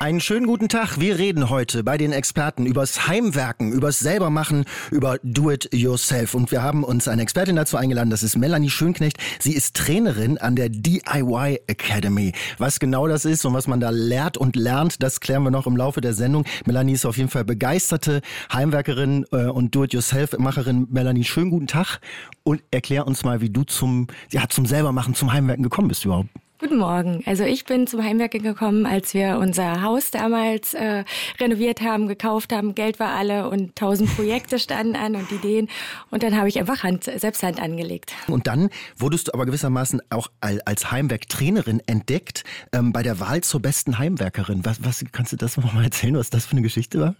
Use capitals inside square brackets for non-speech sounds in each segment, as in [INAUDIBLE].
Einen schönen guten Tag. Wir reden heute bei den Experten übers Heimwerken, übers Selbermachen, über Do-it-yourself. Und wir haben uns eine Expertin dazu eingeladen. Das ist Melanie Schönknecht. Sie ist Trainerin an der DIY Academy. Was genau das ist und was man da lehrt und lernt, das klären wir noch im Laufe der Sendung. Melanie ist auf jeden Fall begeisterte Heimwerkerin äh, und Do-it-yourself-Macherin. Melanie, schönen guten Tag und erklär uns mal, wie du zum, ja, zum Selbermachen, zum Heimwerken gekommen bist überhaupt. Guten Morgen. Also ich bin zum Heimwerken gekommen, als wir unser Haus damals äh, renoviert haben, gekauft haben. Geld war alle und tausend Projekte standen an und Ideen. Und dann habe ich einfach Hand, selbst Hand angelegt. Und dann wurdest du aber gewissermaßen auch als Heimwerktrainerin entdeckt ähm, bei der Wahl zur besten Heimwerkerin. Was, was kannst du das noch mal erzählen, was das für eine Geschichte war?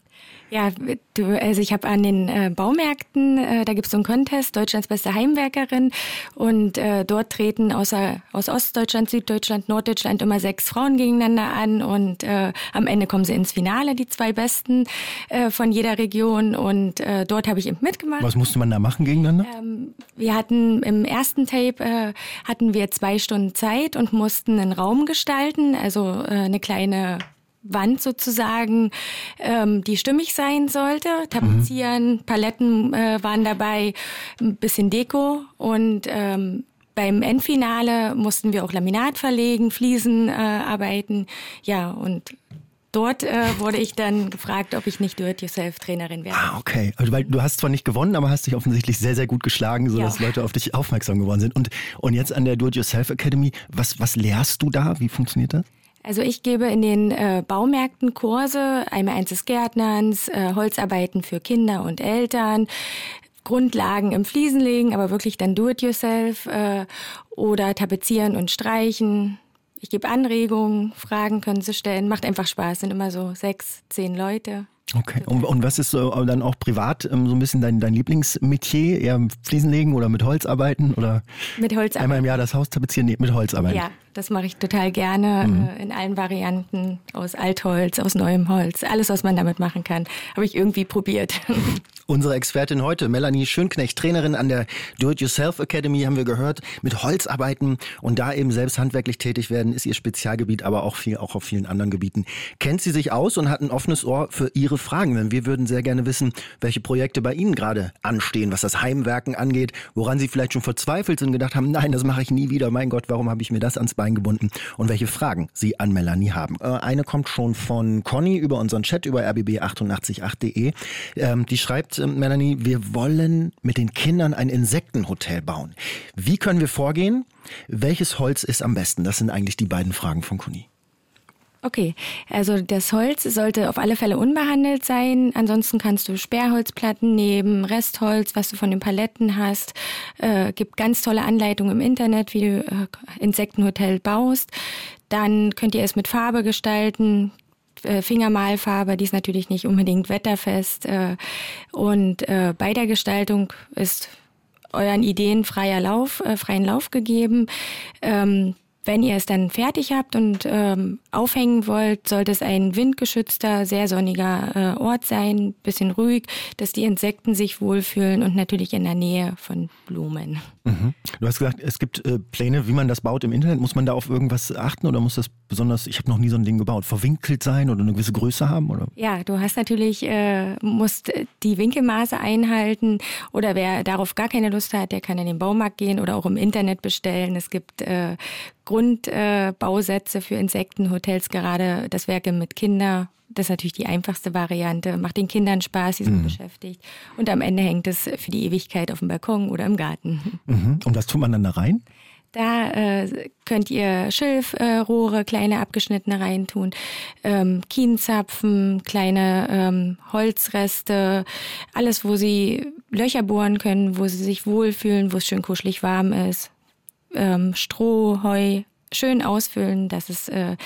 Ja, du, also ich habe an den äh, Baumärkten, äh, da gibt es so einen Contest, Deutschlands beste Heimwerkerin. Und äh, dort treten außer, aus Ostdeutschland, Süddeutschland, Norddeutschland immer sechs Frauen gegeneinander an. Und äh, am Ende kommen sie ins Finale, die zwei besten äh, von jeder Region. Und äh, dort habe ich eben mitgemacht. Was musste man da machen gegeneinander? Ähm, wir hatten im ersten Tape hatten wir zwei Stunden Zeit und mussten einen Raum gestalten, also eine kleine Wand sozusagen, ähm, die stimmig sein sollte. Tapezieren, mhm. Paletten äh, waren dabei, ein bisschen Deko und ähm, beim Endfinale mussten wir auch Laminat verlegen, Fliesen äh, arbeiten. Ja, und dort äh, wurde ich dann gefragt, ob ich nicht Do-it-yourself-Trainerin wäre. Ah, okay. Also, weil du hast zwar nicht gewonnen, aber hast dich offensichtlich sehr, sehr gut geschlagen, sodass ja. Leute auf dich aufmerksam geworden sind. Und, und jetzt an der Do-it-yourself Academy, was, was lehrst du da? Wie funktioniert das? Also ich gebe in den äh, Baumärkten Kurse, einmal eins des Gärtnerns, äh, Holzarbeiten für Kinder und Eltern, Grundlagen im Fliesenlegen, aber wirklich dann do-it-yourself äh, oder tapezieren und streichen. Ich gebe Anregungen, Fragen können Sie stellen. Macht einfach Spaß, sind immer so sechs, zehn Leute. Okay. Und, und, was ist so dann auch privat ähm, so ein bisschen dein, dein Lieblingsmetier? Eher Fliesenlegen oder mit Holz arbeiten? Oder mit Holz arbeiten. Einmal im Jahr das Haus tapezieren? Nee, mit Holz arbeiten. Ja, das mache ich total gerne mhm. äh, in allen Varianten. Aus Altholz, aus neuem Holz. Alles, was man damit machen kann, habe ich irgendwie probiert. [LAUGHS] Unsere Expertin heute, Melanie Schönknecht, Trainerin an der Do-It-Yourself Academy, haben wir gehört, mit Holz arbeiten und da eben selbst handwerklich tätig werden, ist ihr Spezialgebiet, aber auch viel, auch auf vielen anderen Gebieten. Kennt sie sich aus und hat ein offenes Ohr für ihre Fragen, denn wir würden sehr gerne wissen, welche Projekte bei Ihnen gerade anstehen, was das Heimwerken angeht, woran Sie vielleicht schon verzweifelt sind und gedacht haben, nein, das mache ich nie wieder, mein Gott, warum habe ich mir das ans Bein gebunden und welche Fragen Sie an Melanie haben. Äh, eine kommt schon von Conny über unseren Chat über rbb888.de. Ähm, die schreibt, Melanie, wir wollen mit den Kindern ein Insektenhotel bauen. Wie können wir vorgehen? Welches Holz ist am besten? Das sind eigentlich die beiden Fragen von Kuni. Okay, also das Holz sollte auf alle Fälle unbehandelt sein. Ansonsten kannst du Sperrholzplatten nehmen, Restholz, was du von den Paletten hast. Äh, gibt ganz tolle Anleitungen im Internet, wie du äh, Insektenhotel baust. Dann könnt ihr es mit Farbe gestalten. Äh, Fingermalfarbe, die ist natürlich nicht unbedingt wetterfest. Äh, und äh, bei der Gestaltung ist euren Ideen freier Lauf, freien Lauf gegeben. Ähm, wenn ihr es dann fertig habt und ähm, aufhängen wollt, sollte es ein windgeschützter, sehr sonniger äh, Ort sein, bisschen ruhig, dass die Insekten sich wohlfühlen und natürlich in der Nähe von Blumen. Mhm. Du hast gesagt, es gibt äh, Pläne, wie man das baut im Internet. Muss man da auf irgendwas achten oder muss das besonders, ich habe noch nie so ein Ding gebaut, verwinkelt sein oder eine gewisse Größe haben? Oder? Ja, du hast natürlich, äh, musst die Winkelmaße einhalten oder wer darauf gar keine Lust hat, der kann in den Baumarkt gehen oder auch im Internet bestellen. Es gibt äh, Grundbausätze äh, für Insektenhotels, gerade das Werke mit Kinder. Das ist natürlich die einfachste Variante. Macht den Kindern Spaß, sie sind mhm. beschäftigt. Und am Ende hängt es für die Ewigkeit auf dem Balkon oder im Garten. Mhm. Und was tut man dann da rein? Da äh, könnt ihr Schilfrohre, äh, kleine abgeschnittene reintun, ähm, Kienzapfen, kleine ähm, Holzreste, alles, wo sie Löcher bohren können, wo sie sich wohlfühlen, wo es schön kuschelig warm ist ähm, Stroh, Heu schön ausfüllen, dass es äh,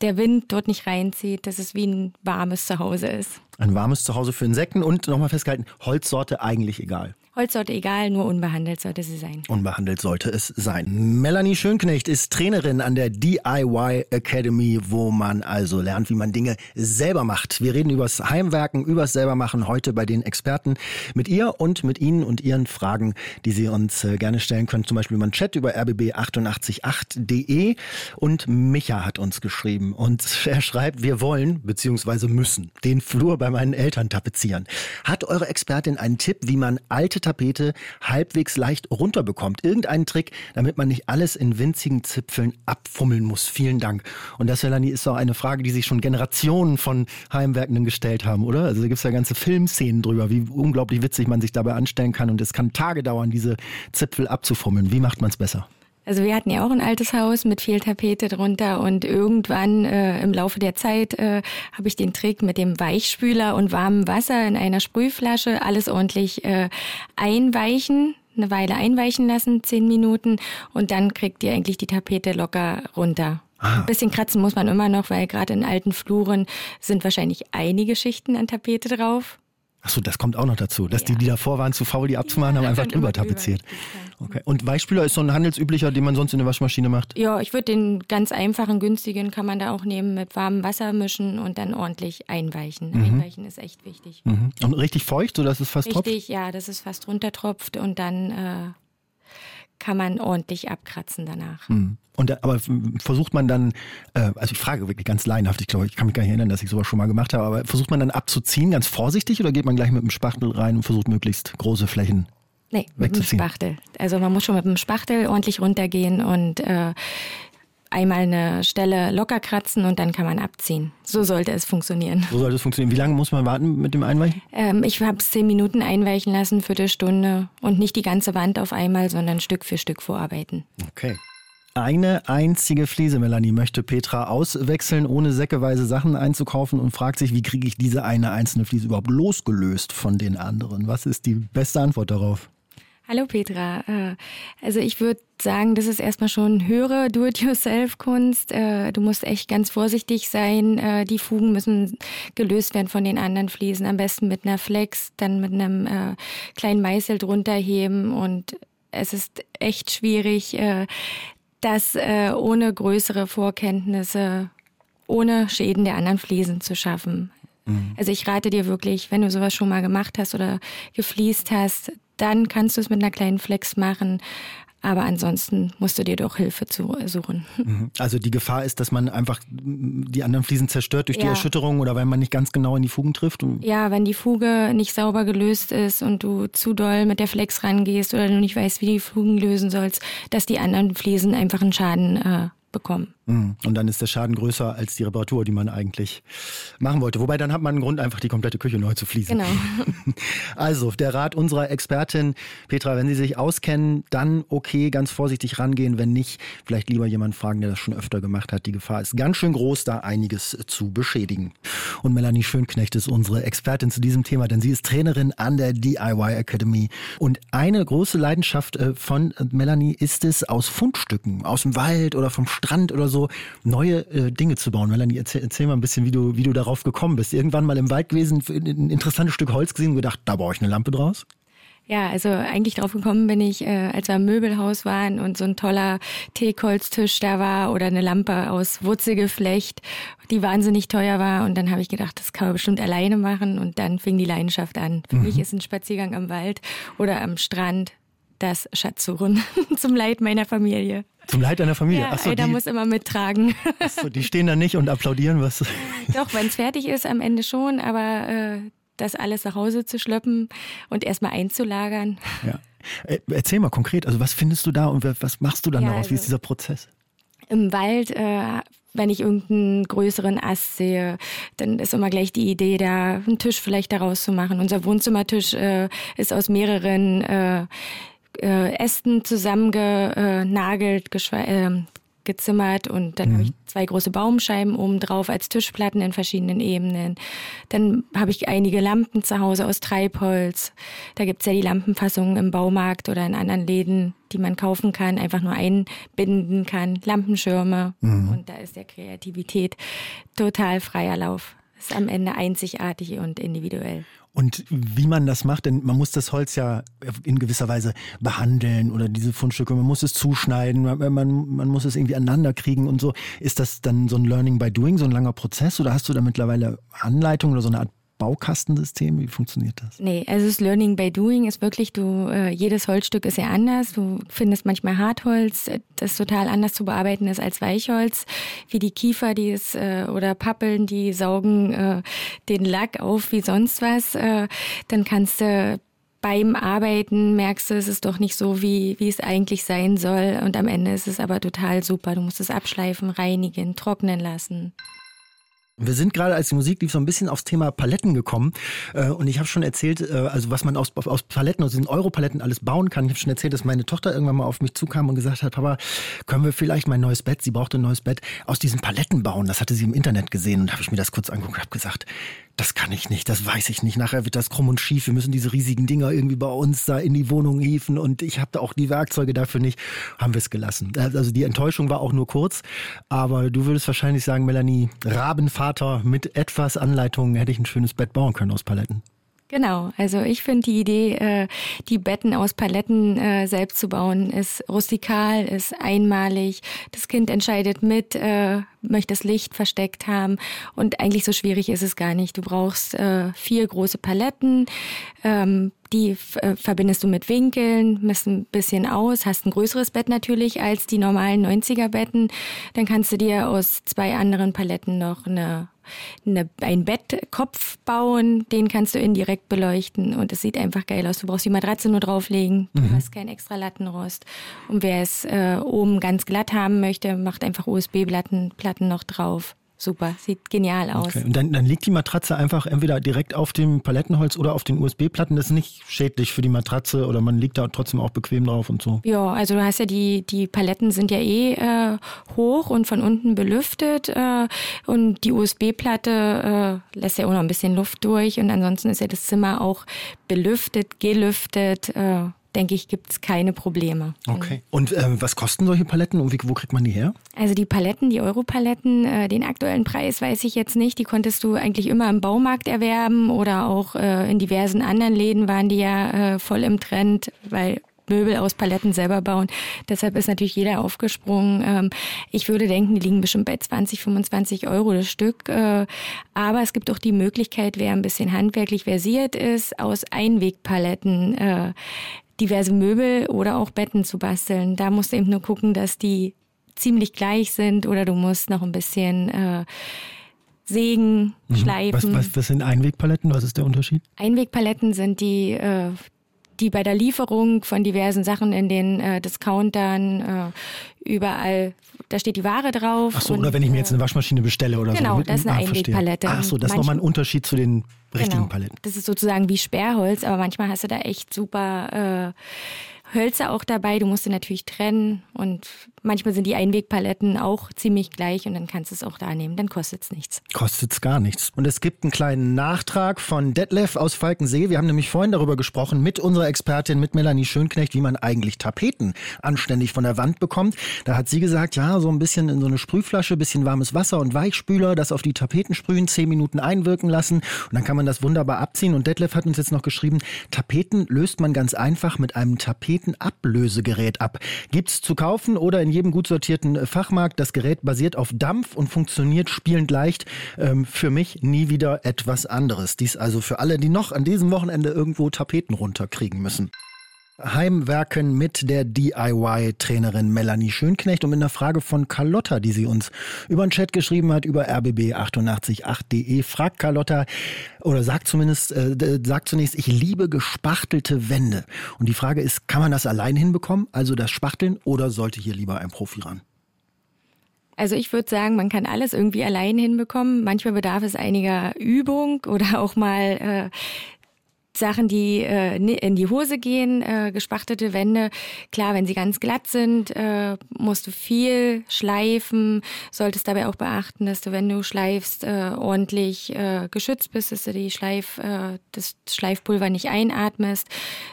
der Wind dort nicht reinzieht, dass es wie ein warmes Zuhause ist. Ein warmes Zuhause für Insekten und nochmal festgehalten, Holzsorte eigentlich egal. Holzsorte egal, nur unbehandelt sollte sie sein. Unbehandelt sollte es sein. Melanie Schönknecht ist Trainerin an der DIY Academy, wo man also lernt, wie man Dinge selber macht. Wir reden übers Heimwerken, übers selbermachen heute bei den Experten mit ihr und mit Ihnen und Ihren Fragen, die Sie uns äh, gerne stellen können. Zum Beispiel über Chat über rbb888.de und Micha hat uns geschrieben und [LAUGHS] er schreibt, wir wollen bzw. müssen den Flur bei meinen Eltern tapezieren. Hat eure Expertin einen Tipp, wie man alte Tapete halbwegs leicht runterbekommt. Irgendeinen Trick, damit man nicht alles in winzigen Zipfeln abfummeln muss. Vielen Dank. Und das, Melanie, ist auch eine Frage, die sich schon Generationen von Heimwerkenden gestellt haben, oder? Also da gibt es ja ganze Filmszenen drüber, wie unglaublich witzig man sich dabei anstellen kann. Und es kann Tage dauern, diese Zipfel abzufummeln. Wie macht man es besser? Also wir hatten ja auch ein altes Haus mit viel Tapete drunter und irgendwann äh, im Laufe der Zeit äh, habe ich den Trick mit dem Weichspüler und warmem Wasser in einer Sprühflasche alles ordentlich äh, einweichen, eine Weile einweichen lassen, zehn Minuten und dann kriegt ihr eigentlich die Tapete locker runter. Ah. Ein bisschen kratzen muss man immer noch, weil gerade in alten Fluren sind wahrscheinlich einige Schichten an Tapete drauf. Achso, das kommt auch noch dazu, dass ja. die, die davor waren, zu faul, die abzumachen, ja, haben einfach drüber tapeziert. Okay. Und Weichspüler ist so ein handelsüblicher, den man sonst in der Waschmaschine macht? Ja, ich würde den ganz einfachen, günstigen kann man da auch nehmen, mit warmem Wasser mischen und dann ordentlich einweichen. Mhm. Einweichen ist echt wichtig. Mhm. Und richtig feucht, sodass es fast richtig, tropft? Richtig, ja, dass es fast runtertropft und dann äh, kann man ordentlich abkratzen danach. Mhm. Und aber versucht man dann, äh, also ich frage wirklich ganz laienhaft, ich glaube, ich kann mich gar nicht erinnern, dass ich sowas schon mal gemacht habe, aber versucht man dann abzuziehen, ganz vorsichtig, oder geht man gleich mit dem Spachtel rein und versucht möglichst große Flächen Nee, mit dem Spachtel. Also man muss schon mit dem Spachtel ordentlich runtergehen und äh, einmal eine Stelle locker kratzen und dann kann man abziehen. So sollte es funktionieren. So sollte es funktionieren. Wie lange muss man warten mit dem Einweichen? Ähm, ich habe es zehn Minuten einweichen lassen, Viertelstunde und nicht die ganze Wand auf einmal, sondern Stück für Stück vorarbeiten. Okay. Eine einzige Fliese, Melanie, möchte Petra auswechseln, ohne säckeweise Sachen einzukaufen und fragt sich, wie kriege ich diese eine einzelne Fliese überhaupt losgelöst von den anderen? Was ist die beste Antwort darauf? Hallo Petra. Äh, also ich würde sagen, das ist erstmal schon höhere Do-it-yourself-Kunst. Äh, du musst echt ganz vorsichtig sein. Äh, die Fugen müssen gelöst werden von den anderen Fliesen. Am besten mit einer Flex, dann mit einem kleinen Meißel drunter heben. Und es ist echt schwierig, das ohne größere Vorkenntnisse, ohne Schäden der anderen Fliesen zu schaffen. Mhm. Also ich rate dir wirklich, wenn du sowas schon mal gemacht hast oder gefliest hast, dann kannst du es mit einer kleinen Flex machen. Aber ansonsten musst du dir doch Hilfe zu suchen. [LAUGHS] Mhm. Also die Gefahr ist, dass man einfach die anderen Fliesen zerstört durch ja. die Erschütterung oder weil man nicht ganz genau in die Fugen trifft? Ja, wenn die Fuge nicht sauber gelöst ist und du zu doll mit der Flex rangehst oder du nicht weißt, wie die Fugen lösen sollst, dass die anderen Fliesen einfach einen Schaden äh, bekommen. Mhm. Und dann ist der Schaden größer als die Reparatur, die man eigentlich machen wollte. Wobei dann hat man einen Grund, einfach die komplette Küche neu zu fließen. Genau. [LAUGHS] Also der Rat unserer Expertin, Petra, wenn Sie sich auskennen, dann okay, ganz vorsichtig rangehen. Wenn nicht, vielleicht lieber jemand fragen, der das schon öfter gemacht hat. Die Gefahr ist ganz schön groß, da einiges zu beschädigen. Und Melanie Schönknecht ist unsere Expertin zu diesem Thema, denn sie ist Trainerin an der DIY Academy. Und eine große Leidenschaft äh, von Melanie ist es, aus Fundstücken, aus dem Wald oder vom Strand oder so, so neue äh, Dinge zu bauen. Melanie, erzähl, erzähl mal ein bisschen, wie du, wie du darauf gekommen bist. Irgendwann mal im Wald gewesen, ein interessantes Stück Holz gesehen und gedacht, da baue ich eine Lampe draus? Ja, also eigentlich drauf gekommen bin ich, äh, als wir im Möbelhaus waren und so ein toller Teakholztisch da war oder eine Lampe aus Wurzelgeflecht, die wahnsinnig teuer war. Und dann habe ich gedacht, das kann man bestimmt alleine machen. Und dann fing die Leidenschaft an. Für mhm. mich ist ein Spaziergang am Wald oder am Strand das Schatzsuchen [LAUGHS] zum Leid meiner Familie. Zum Leid einer Familie. Ja, Achso, einer die, muss immer mittragen. Achso, die stehen da nicht und applaudieren, was. Doch, wenn es fertig ist, am Ende schon, aber äh, das alles nach Hause zu schleppen und erstmal einzulagern. Ja. Äh, erzähl mal konkret, also was findest du da und was machst du dann ja, daraus? Wie ist also dieser Prozess? Im Wald äh, wenn ich irgendeinen größeren Ast sehe, dann ist immer gleich die Idee da, einen Tisch vielleicht daraus zu machen. Unser Wohnzimmertisch äh, ist aus mehreren äh, äh, Ästen zusammengenagelt, äh, gezimmert und dann mhm. habe ich zwei große Baumscheiben oben drauf als Tischplatten in verschiedenen Ebenen. Dann habe ich einige Lampen zu Hause aus Treibholz. Da gibt es ja die Lampenfassungen im Baumarkt oder in anderen Läden, die man kaufen kann, einfach nur einbinden kann. Lampenschirme. Mhm. Und da ist der Kreativität total freier Lauf. Ist am Ende einzigartig und individuell. Und wie man das macht, denn man muss das Holz ja in gewisser Weise behandeln oder diese Fundstücke, man muss es zuschneiden, man, man, muss es irgendwie aneinander kriegen und so. Ist das dann so ein Learning by Doing, so ein langer Prozess oder hast du da mittlerweile Anleitungen oder so eine Art Baukastensystem? Wie funktioniert das? Nee, also das Learning by Doing ist wirklich, du, äh, jedes Holzstück ist ja anders. Du findest manchmal Hartholz, das total anders zu bearbeiten ist als Weichholz, wie die Kiefer, die es, äh, oder Pappeln, die saugen äh, den Lack auf wie sonst was. Äh, dann kannst du beim Arbeiten merkst du, es ist doch nicht so, wie, wie es eigentlich sein soll. Und am Ende ist es aber total super. Du musst es abschleifen, reinigen, trocknen lassen. Wir sind gerade, als die Musik lief, so ein bisschen aufs Thema Paletten gekommen. Äh, und ich habe schon erzählt, äh, also was man aus, aus Paletten, aus diesen Europaletten alles bauen kann. Ich habe schon erzählt, dass meine Tochter irgendwann mal auf mich zukam und gesagt hat, Papa, können wir vielleicht mein neues Bett, sie brauchte ein neues Bett, aus diesen Paletten bauen. Das hatte sie im Internet gesehen und habe ich mir das kurz angeguckt und habe gesagt, das kann ich nicht, das weiß ich nicht. Nachher wird das krumm und schief. Wir müssen diese riesigen Dinger irgendwie bei uns da in die Wohnung hieven und ich habe da auch die Werkzeuge dafür nicht. Haben wir es gelassen. Also die Enttäuschung war auch nur kurz, aber du würdest wahrscheinlich sagen, Melanie, Rabenvater mit etwas Anleitung hätte ich ein schönes Bett bauen können aus Paletten. Genau, also ich finde die Idee, äh, die Betten aus Paletten äh, selbst zu bauen, ist rustikal, ist einmalig. Das Kind entscheidet mit, äh, möchte das Licht versteckt haben und eigentlich so schwierig ist es gar nicht. Du brauchst äh, vier große Paletten, ähm, die äh, verbindest du mit Winkeln, misst ein bisschen aus, hast ein größeres Bett natürlich als die normalen 90er Betten. Dann kannst du dir aus zwei anderen Paletten noch eine eine, ein Bettkopf bauen, den kannst du indirekt beleuchten und es sieht einfach geil aus. Du brauchst die Matratze nur drauflegen, du mhm. hast kein extra Lattenrost. Und wer es äh, oben ganz glatt haben möchte, macht einfach USB-Platten Platten noch drauf super, sieht genial aus. Okay. Und dann, dann liegt die Matratze einfach entweder direkt auf dem Palettenholz oder auf den USB-Platten. Das ist nicht schädlich für die Matratze oder man liegt da trotzdem auch bequem drauf und so. Ja, also du hast ja die, die Paletten sind ja eh äh, hoch und von unten belüftet äh, und die USB-Platte äh, lässt ja auch noch ein bisschen Luft durch und ansonsten ist ja das Zimmer auch belüftet, gelüftet. Denke ich, gibt es keine Probleme. Okay. Und äh, was kosten solche Paletten und wie, wo kriegt man die her? Also die Paletten, die Europaletten, äh, den aktuellen Preis weiß ich jetzt nicht. Die konntest du eigentlich immer im Baumarkt erwerben oder auch äh, in diversen anderen Läden waren die ja äh, voll im Trend, weil Möbel aus Paletten selber bauen. Deshalb ist natürlich jeder aufgesprungen. Ähm, ich würde denken, die liegen bestimmt bei 20, 25 Euro das Stück. Äh, aber es gibt auch die Möglichkeit, wer ein bisschen handwerklich versiert ist, aus Einwegpaletten äh, diverse Möbel oder auch Betten zu basteln. Da musst du eben nur gucken, dass die ziemlich gleich sind oder du musst noch ein bisschen äh, sägen, mhm. schleifen. Was, was, was sind Einwegpaletten? Was ist der Unterschied? Einwegpaletten sind die, äh, die bei der Lieferung von diversen Sachen in den äh, Discountern äh, überall, da steht die Ware drauf. Ach so, und, oder wenn ich mir jetzt eine Waschmaschine bestelle oder genau, so. Genau, das ist eine ah, Einwegpalette. Ach so, das ist nochmal ein Unterschied zu den richtigen genau. Paletten. Das ist sozusagen wie Sperrholz, aber manchmal hast du da echt super äh, Hölzer auch dabei. Du musst sie natürlich trennen und Manchmal sind die Einwegpaletten auch ziemlich gleich und dann kannst du es auch da nehmen. Dann kostet es nichts. Kostet es gar nichts. Und es gibt einen kleinen Nachtrag von Detlef aus Falkensee. Wir haben nämlich vorhin darüber gesprochen mit unserer Expertin, mit Melanie Schönknecht, wie man eigentlich Tapeten anständig von der Wand bekommt. Da hat sie gesagt, ja, so ein bisschen in so eine Sprühflasche, bisschen warmes Wasser und Weichspüler, das auf die Tapeten sprühen, zehn Minuten einwirken lassen und dann kann man das wunderbar abziehen. Und Detlef hat uns jetzt noch geschrieben, Tapeten löst man ganz einfach mit einem Tapetenablösegerät ab. Gibt's zu kaufen oder in jedem gut sortierten äh, Fachmarkt. Das Gerät basiert auf Dampf und funktioniert spielend leicht. Ähm, für mich nie wieder etwas anderes. Dies also für alle, die noch an diesem Wochenende irgendwo Tapeten runterkriegen müssen. Heimwerken mit der DIY-Trainerin Melanie Schönknecht und mit einer Frage von Carlotta, die sie uns über den Chat geschrieben hat, über rbb888.de. Fragt Carlotta oder sagt zumindest, äh, sagt zunächst, ich liebe gespachtelte Wände. Und die Frage ist, kann man das allein hinbekommen, also das Spachteln, oder sollte hier lieber ein Profi ran? Also ich würde sagen, man kann alles irgendwie allein hinbekommen. Manchmal bedarf es einiger Übung oder auch mal äh, Sachen, die äh, in die Hose gehen, äh, gespachtete Wände. Klar, wenn sie ganz glatt sind, äh, musst du viel schleifen. Solltest dabei auch beachten, dass du, wenn du schleifst, äh, ordentlich äh, geschützt bist, dass du die Schleif, äh, das Schleifpulver nicht einatmest.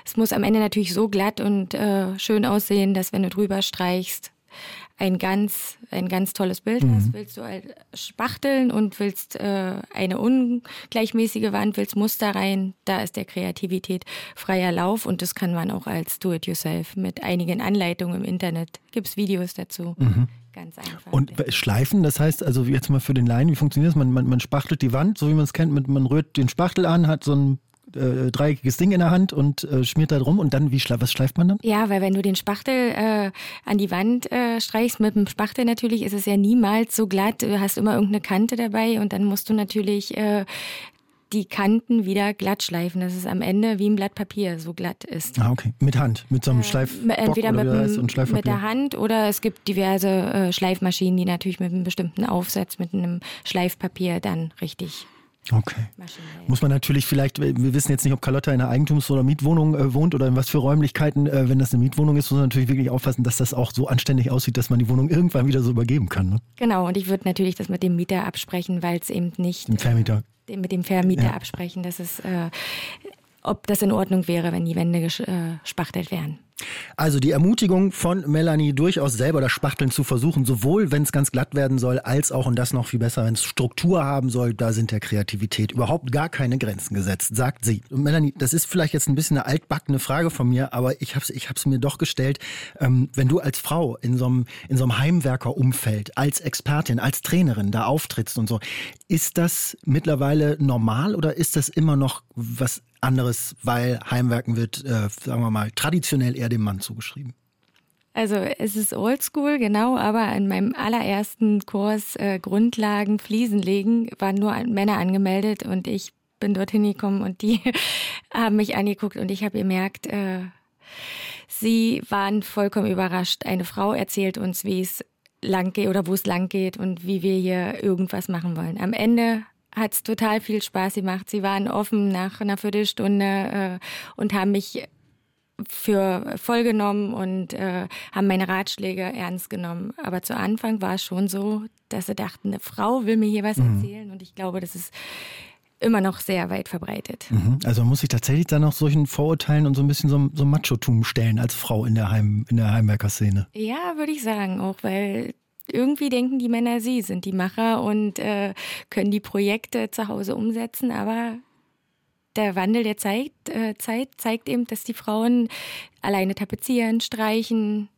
Es muss am Ende natürlich so glatt und äh, schön aussehen, dass wenn du drüber streichst, ein ganz, ein ganz tolles Bild mhm. hast, willst du halt spachteln und willst äh, eine ungleichmäßige Wand, willst Muster rein, da ist der Kreativität freier Lauf und das kann man auch als Do-it-yourself mit einigen Anleitungen im Internet. Gibt es Videos dazu. Mhm. Ganz einfach. Und Schleifen, das heißt also jetzt mal für den Laien, wie funktioniert das? Man, man, man spachtelt die Wand, so wie man es kennt, mit, man rührt den Spachtel an, hat so ein äh, dreieckiges Ding in der Hand und äh, schmiert da drum und dann, wie was schleift man dann? Ja, weil wenn du den Spachtel äh, an die Wand äh, streichst mit dem Spachtel natürlich, ist es ja niemals so glatt. Du hast immer irgendeine Kante dabei und dann musst du natürlich äh, die Kanten wieder glatt schleifen, dass es am Ende wie ein Blatt Papier so glatt ist. Ah, okay. Mit Hand, mit so einem Schleif. Äh, entweder mit, dem, mit der Hand oder es gibt diverse äh, Schleifmaschinen, die natürlich mit einem bestimmten Aufsatz, mit einem Schleifpapier dann richtig Okay. Muss man natürlich vielleicht, wir wissen jetzt nicht, ob Carlotta in einer Eigentums- oder Mietwohnung äh, wohnt oder in was für Räumlichkeiten. Äh, wenn das eine Mietwohnung ist, muss man natürlich wirklich aufpassen, dass das auch so anständig aussieht, dass man die Wohnung irgendwann wieder so übergeben kann. Ne? Genau, und ich würde natürlich das mit dem Mieter absprechen, weil es eben nicht. Dem Vermieter. Äh, mit dem Vermieter ja. absprechen, dass es, äh, ob das in Ordnung wäre, wenn die Wände gespachtelt wären. Also die Ermutigung von Melanie, durchaus selber das Spachteln zu versuchen, sowohl wenn es ganz glatt werden soll, als auch, und das noch viel besser, wenn es Struktur haben soll, da sind der Kreativität überhaupt gar keine Grenzen gesetzt, sagt sie. Und Melanie, das ist vielleicht jetzt ein bisschen eine altbackene Frage von mir, aber ich habe es ich hab's mir doch gestellt. Ähm, wenn du als Frau in so einem in so einem Heimwerkerumfeld, als Expertin, als Trainerin da auftrittst und so, ist das mittlerweile normal oder ist das immer noch was anderes, weil Heimwerken wird, äh, sagen wir mal, traditionell eher dem Mann zugeschrieben. Also es ist oldschool, genau, aber in meinem allerersten Kurs äh, Grundlagen Fliesen legen waren nur Männer angemeldet und ich bin dorthin gekommen und die [LAUGHS] haben mich angeguckt und ich habe gemerkt, äh, sie waren vollkommen überrascht. Eine Frau erzählt uns, wie es lang geht oder wo es lang geht und wie wir hier irgendwas machen wollen. Am Ende hat es total viel Spaß gemacht. Sie waren offen nach einer Viertelstunde äh, und haben mich für voll genommen und äh, haben meine Ratschläge ernst genommen. Aber zu Anfang war es schon so, dass sie dachten, eine Frau will mir hier was mhm. erzählen. Und ich glaube, das ist immer noch sehr weit verbreitet. Mhm. Also man muss sich tatsächlich dann noch solchen Vorurteilen und so ein bisschen so, so Machotum stellen als Frau in der, Heim, in der Heimwerkerszene. Ja, würde ich sagen, auch weil irgendwie denken die Männer, sie sind die Macher und äh, können die Projekte zu Hause umsetzen, aber der Wandel der Zeit, äh, Zeit zeigt eben, dass die Frauen alleine tapezieren, streichen,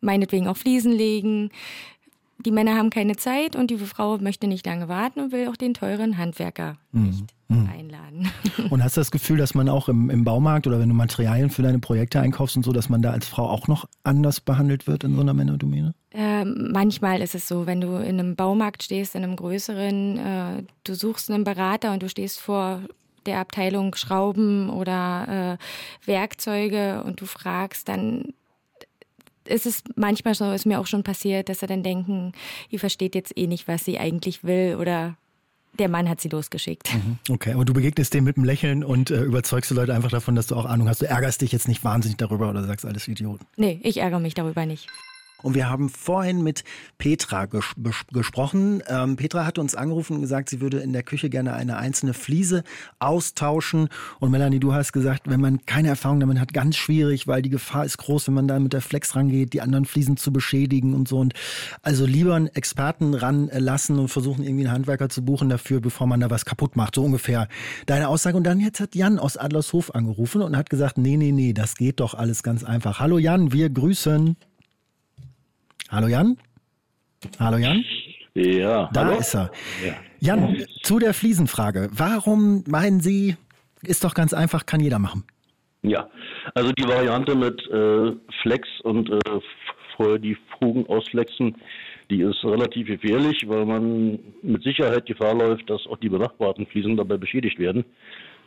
meinetwegen auch Fliesen legen. Die Männer haben keine Zeit und die Frau möchte nicht lange warten und will auch den teuren Handwerker mhm. nicht mhm. einladen. [LAUGHS] Und hast du das Gefühl, dass man auch im, im Baumarkt oder wenn du Materialien für deine Projekte einkaufst und so, dass man da als Frau auch noch anders behandelt wird in so einer Männerdomäne? Äh, manchmal ist es so, wenn du in einem Baumarkt stehst, in einem größeren, äh, du suchst einen Berater und du stehst vor der Abteilung Schrauben oder äh, Werkzeuge und du fragst, dann ist es manchmal so, ist mir auch schon passiert, dass sie dann denken, ihr versteht jetzt eh nicht, was sie eigentlich will oder der Mann hat sie losgeschickt. Mhm. Okay, aber du begegnest dem mit einem Lächeln und äh, überzeugst die Leute einfach davon, dass du auch Ahnung hast. Du ärgerst dich jetzt nicht wahnsinnig darüber oder sagst alles Idioten. Nee, ich ärgere mich darüber nicht. Und wir haben vorhin mit Petra ges gesprochen. Ähm, Petra hat uns angerufen und gesagt, sie würde in der Küche gerne eine einzelne Fliese austauschen. Und Melanie, du hast gesagt, wenn man keine Erfahrung damit hat, ganz schwierig, weil die Gefahr ist groß, wenn man da mit der Flex rangeht, die anderen Fliesen zu beschädigen und so. Und also lieber einen Experten ranlassen und versuchen, irgendwie einen Handwerker zu buchen dafür, bevor man da was kaputt macht. So ungefähr deine Aussage. Und dann jetzt hat Jan aus Adlershof angerufen und hat gesagt, nee, nee, nee, das geht doch alles ganz einfach. Hallo Jan, wir grüßen. Hallo Jan? Hallo Jan? Ja. Da hallo? ist er. Ja. Jan, zu der Fliesenfrage. Warum meinen Sie, ist doch ganz einfach, kann jeder machen? Ja, also die Variante mit äh, Flex und äh, vorher die Fugen ausflexen, die ist relativ gefährlich, weil man mit Sicherheit Gefahr läuft, dass auch die benachbarten Fliesen dabei beschädigt werden.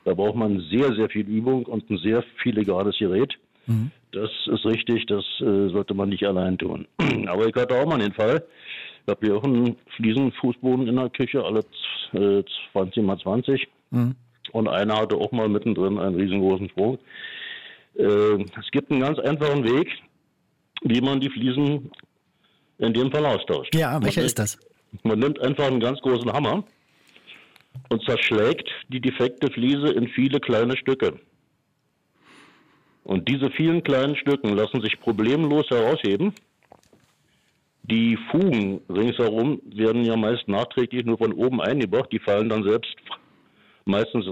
Da braucht man sehr, sehr viel Übung und ein sehr filigales Gerät. Mhm. Das ist richtig, das äh, sollte man nicht allein tun. [CLEARS THROAT] Aber ich hatte auch mal den Fall, ich habe hier auch einen Fliesenfußboden in der Küche, alle äh, 20 mal 20. Mhm. Und einer hatte auch mal mittendrin einen riesengroßen Sprung. Äh, es gibt einen ganz einfachen Weg, wie man die Fliesen in dem Fall austauscht. Ja, welcher ist das? Man nimmt einfach einen ganz großen Hammer und zerschlägt die defekte Fliese in viele kleine Stücke. Und diese vielen kleinen Stücken lassen sich problemlos herausheben, Die Fugen ringsherum werden ja meist nachträglich nur von oben eingebracht. Die fallen dann selbst meistens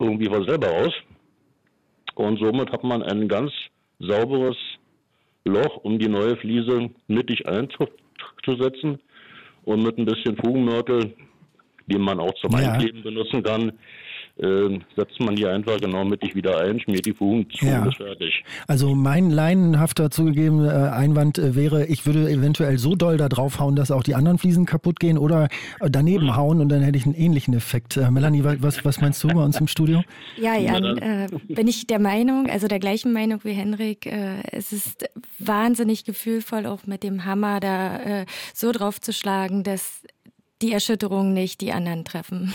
irgendwie von selber raus. Und somit hat man ein ganz sauberes Loch, um die neue Fliese mittig einzusetzen. Und mit ein bisschen Fugenmörtel, die man auch zum ja. Einkleben benutzen kann, äh, setzt man die einfach genau mittig wieder ein, schmiert die Fugen zu ja. und ist fertig. Also mein leinenhafter zugegebener äh, Einwand äh, wäre, ich würde eventuell so doll da draufhauen, dass auch die anderen Fliesen kaputt gehen oder äh, daneben hauen und dann hätte ich einen ähnlichen Effekt. Äh, Melanie, was, was meinst du bei uns im Studio? Ja, Jan, äh, bin ich der Meinung, also der gleichen Meinung wie Henrik, es ist wahnsinnig gefühlvoll, auch mit dem Hammer da so drauf zu schlagen, dass die Erschütterungen nicht die anderen treffen.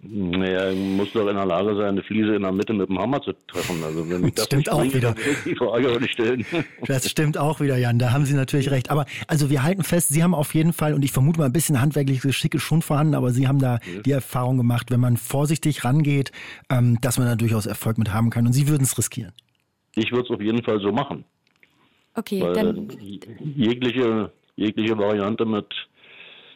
Naja, muss doch in der Lage sein, eine Fliese in der Mitte mit dem Hammer zu treffen. Also wenn [LAUGHS] ich das stimmt auch wieder. Die Frage würde ich stellen. [LAUGHS] Das stimmt auch wieder, Jan. Da haben Sie natürlich recht. Aber also wir halten fest, Sie haben auf jeden Fall und ich vermute mal ein bisschen handwerkliches Geschick ist schon vorhanden, aber Sie haben da ja. die Erfahrung gemacht, wenn man vorsichtig rangeht, ähm, dass man da durchaus Erfolg mit haben kann. Und Sie würden es riskieren. Ich würde es auf jeden Fall so machen. Okay, Weil dann jegliche jegliche Variante mit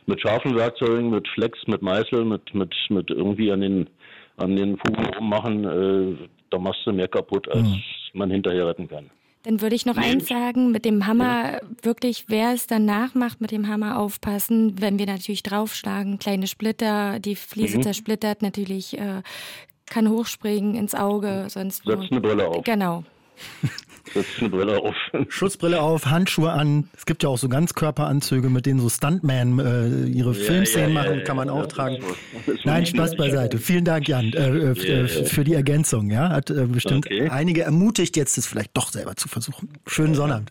mit scharfen Werkzeugen, mit Flex, mit Meißel, mit, mit, mit irgendwie an den, an den Fugen rummachen, äh, da machst du mehr kaputt, als mhm. man hinterher retten kann. Dann würde ich noch eins sagen, mit dem Hammer ja. wirklich, wer es dann nachmacht, mit dem Hammer aufpassen, wenn wir natürlich draufschlagen, kleine Splitter, die Fliese mhm. zersplittert, natürlich äh, kann hochspringen ins Auge, sonst Setz eine Brille auf. Genau. [LAUGHS] Setzt eine Brille auf. Schutzbrille auf, Handschuhe an. Es gibt ja auch so Ganzkörperanzüge, mit denen so Stuntman äh, ihre ja, Filmszenen ja, ja, machen, kann man auch tragen. Nein, Spaß beiseite. Vielen Dank, Jan, äh, äh für die Ergänzung. Ja, hat äh, bestimmt okay. einige ermutigt, jetzt es vielleicht doch selber zu versuchen. Schönen Sonnabend.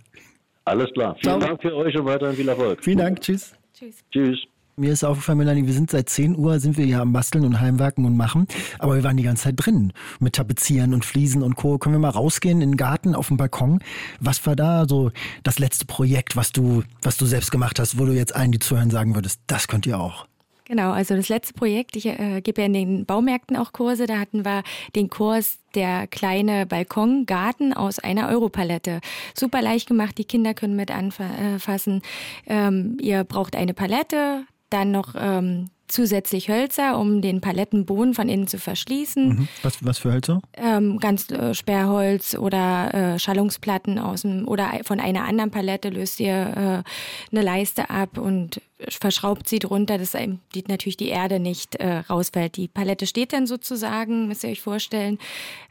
Alles klar. Vielen Ciao. Dank für euch und weiterhin viel Erfolg. Vielen Dank. Tschüss. Tschüss. Tschüss. Mir ist aufgefallen, Melanie, wir sind seit 10 Uhr, sind wir hier am Basteln und Heimwerken und machen. Aber wir waren die ganze Zeit drin mit Tapezieren und Fliesen und Co. Können wir mal rausgehen in den Garten, auf dem Balkon? Was war da so das letzte Projekt, was du, was du selbst gemacht hast, wo du jetzt allen, die zuhören, sagen würdest, das könnt ihr auch? Genau, also das letzte Projekt, ich äh, gebe ja in den Baumärkten auch Kurse, da hatten wir den Kurs der kleine Balkongarten aus einer Europalette. Super leicht gemacht, die Kinder können mit anfassen. Ähm, ihr braucht eine Palette, dann noch ähm, zusätzlich Hölzer, um den Palettenboden von innen zu verschließen. Mhm. Was, was für Hölzer? Ähm, ganz äh, Sperrholz oder äh, Schallungsplatten aus dem oder von einer anderen Palette löst ihr äh, eine Leiste ab und verschraubt sie drunter, dass die, natürlich die Erde nicht äh, rausfällt. Die Palette steht dann sozusagen, müsst ihr euch vorstellen.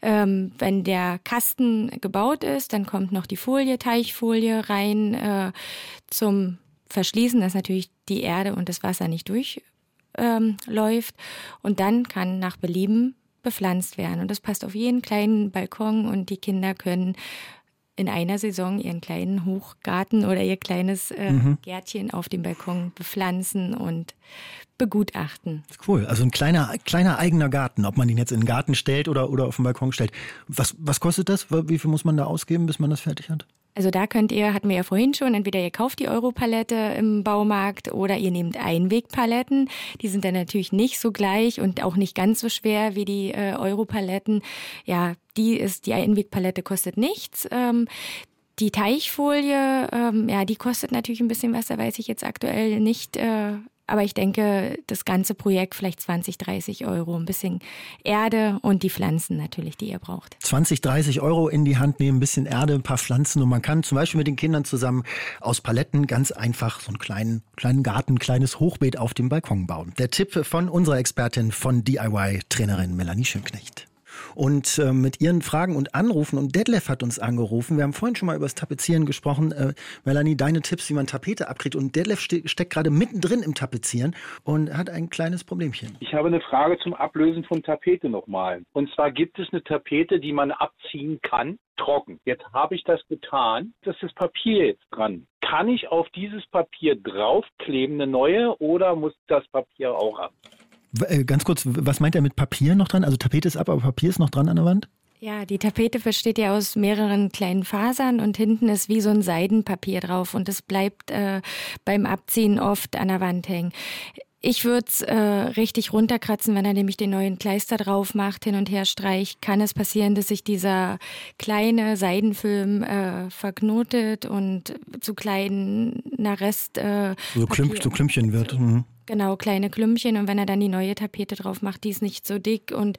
Ähm, wenn der Kasten gebaut ist, dann kommt noch die Folie, Teichfolie rein äh, zum verschließen, dass natürlich die Erde und das Wasser nicht durchläuft. Ähm, und dann kann nach Belieben bepflanzt werden. Und das passt auf jeden kleinen Balkon und die Kinder können in einer Saison ihren kleinen Hochgarten oder ihr kleines äh, mhm. Gärtchen auf dem Balkon bepflanzen und begutachten. Cool, also ein kleiner, kleiner eigener Garten, ob man ihn jetzt in den Garten stellt oder, oder auf den Balkon stellt. Was, was kostet das? Wie viel muss man da ausgeben, bis man das fertig hat? Also da könnt ihr, hatten wir ja vorhin schon, entweder ihr kauft die Europalette im Baumarkt oder ihr nehmt Einwegpaletten. Die sind dann natürlich nicht so gleich und auch nicht ganz so schwer wie die äh, Europaletten. Ja, die ist, die Einwegpalette kostet nichts. Ähm, die Teichfolie, ähm, ja, die kostet natürlich ein bisschen was, da weiß ich jetzt aktuell nicht äh, aber ich denke, das ganze Projekt vielleicht 20, 30 Euro. Ein bisschen Erde und die Pflanzen natürlich, die ihr braucht. 20, 30 Euro in die Hand nehmen, ein bisschen Erde, ein paar Pflanzen und man kann zum Beispiel mit den Kindern zusammen aus Paletten ganz einfach so einen kleinen, kleinen Garten, ein kleines Hochbeet auf dem Balkon bauen. Der Tipp von unserer Expertin von DIY-Trainerin Melanie Schönknecht und äh, mit Ihren Fragen und Anrufen. Und Detlef hat uns angerufen. Wir haben vorhin schon mal über das Tapezieren gesprochen. Äh, Melanie, deine Tipps, wie man Tapete abkriegt. Und Detlef ste steckt gerade mittendrin im Tapezieren und hat ein kleines Problemchen. Ich habe eine Frage zum Ablösen von Tapete nochmal. Und zwar gibt es eine Tapete, die man abziehen kann, trocken. Jetzt habe ich das getan. Das ist das Papier jetzt dran. Kann ich auf dieses Papier draufkleben, eine neue, oder muss das Papier auch ab? Äh, ganz kurz, was meint er mit Papier noch dran? Also Tapete ist ab, aber Papier ist noch dran an der Wand? Ja, die Tapete besteht ja aus mehreren kleinen Fasern und hinten ist wie so ein Seidenpapier drauf und es bleibt äh, beim Abziehen oft an der Wand hängen. Ich würde es äh, richtig runterkratzen, wenn er nämlich den neuen Kleister drauf macht, hin und her streicht. Kann es passieren, dass sich dieser kleine Seidenfilm äh, verknotet und zu kleinen Rest. Äh, so, Klümp, so Klümpchen wird. Mhm. Genau, kleine Klümpchen. Und wenn er dann die neue Tapete drauf macht, die ist nicht so dick und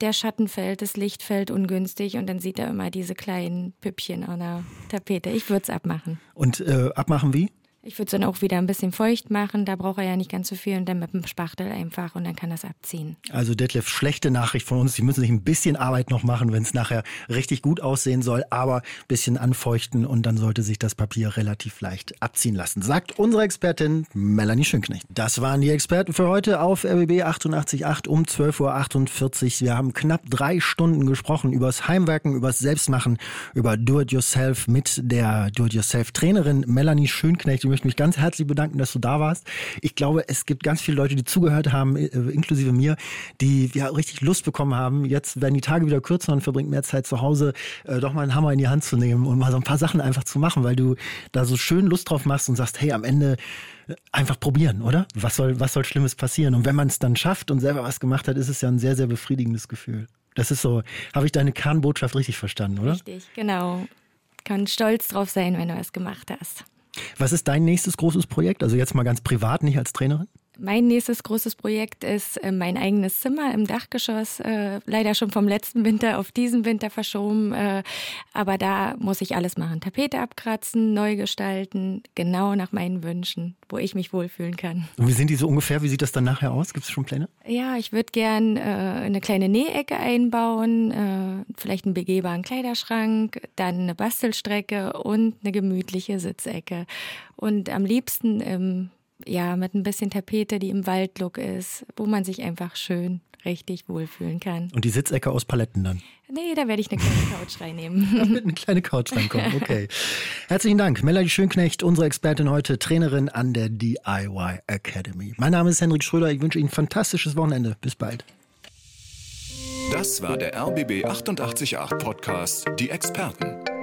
der Schatten fällt, das Licht fällt ungünstig und dann sieht er immer diese kleinen Püppchen an der Tapete. Ich würde es abmachen. Und äh, abmachen wie? Ich würde es dann auch wieder ein bisschen feucht machen, da braucht er ja nicht ganz so viel und dann mit dem Spachtel einfach und dann kann das abziehen. Also Detlef, schlechte Nachricht von uns. Sie müssen sich ein bisschen Arbeit noch machen, wenn es nachher richtig gut aussehen soll, aber ein bisschen anfeuchten und dann sollte sich das Papier relativ leicht abziehen lassen, sagt unsere Expertin Melanie Schönknecht. Das waren die Experten für heute auf RBB 888 um 12.48 Uhr. Wir haben knapp drei Stunden gesprochen übers Heimwerken, übers Selbstmachen, über Do-it-yourself mit der Do-it-yourself-Trainerin Melanie Schönknecht möchte mich ganz herzlich bedanken, dass du da warst. Ich glaube, es gibt ganz viele Leute, die zugehört haben, äh, inklusive mir, die ja richtig Lust bekommen haben. Jetzt werden die Tage wieder kürzer und verbringt mehr Zeit zu Hause, äh, doch mal einen Hammer in die Hand zu nehmen und mal so ein paar Sachen einfach zu machen, weil du da so schön Lust drauf machst und sagst, hey, am Ende äh, einfach probieren, oder? Was soll, was soll Schlimmes passieren? Und wenn man es dann schafft und selber was gemacht hat, ist es ja ein sehr, sehr befriedigendes Gefühl. Das ist so, habe ich deine Kernbotschaft richtig verstanden, oder? Richtig, genau. Kann stolz drauf sein, wenn du es gemacht hast. Was ist dein nächstes großes Projekt? Also jetzt mal ganz privat, nicht als Trainerin? Mein nächstes großes Projekt ist äh, mein eigenes Zimmer im Dachgeschoss. Äh, leider schon vom letzten Winter auf diesen Winter verschoben. Äh, aber da muss ich alles machen. Tapete abkratzen, neu gestalten, genau nach meinen Wünschen, wo ich mich wohlfühlen kann. Und wie sind die so ungefähr? Wie sieht das dann nachher aus? Gibt es schon Pläne? Ja, ich würde gern eine kleine Nähecke einbauen, vielleicht einen begehbaren Kleiderschrank, dann eine Bastelstrecke und eine gemütliche Sitzecke. Und am liebsten im ja, mit ein bisschen Tapete, die im Waldlook ist, wo man sich einfach schön richtig wohlfühlen kann. Und die Sitzecke aus Paletten dann? Nee, da werde ich eine kleine Couch reinnehmen. [LAUGHS] Da wird eine kleine Couch reinkommen, okay. Herzlichen Dank, Melanie Schönknecht, unsere Expertin heute, Trainerin an der DIY Academy. Mein Name ist Henrik Schröder, ich wünsche Ihnen ein fantastisches Wochenende. Bis bald. Das war der RBB 888 Podcast, die Experten.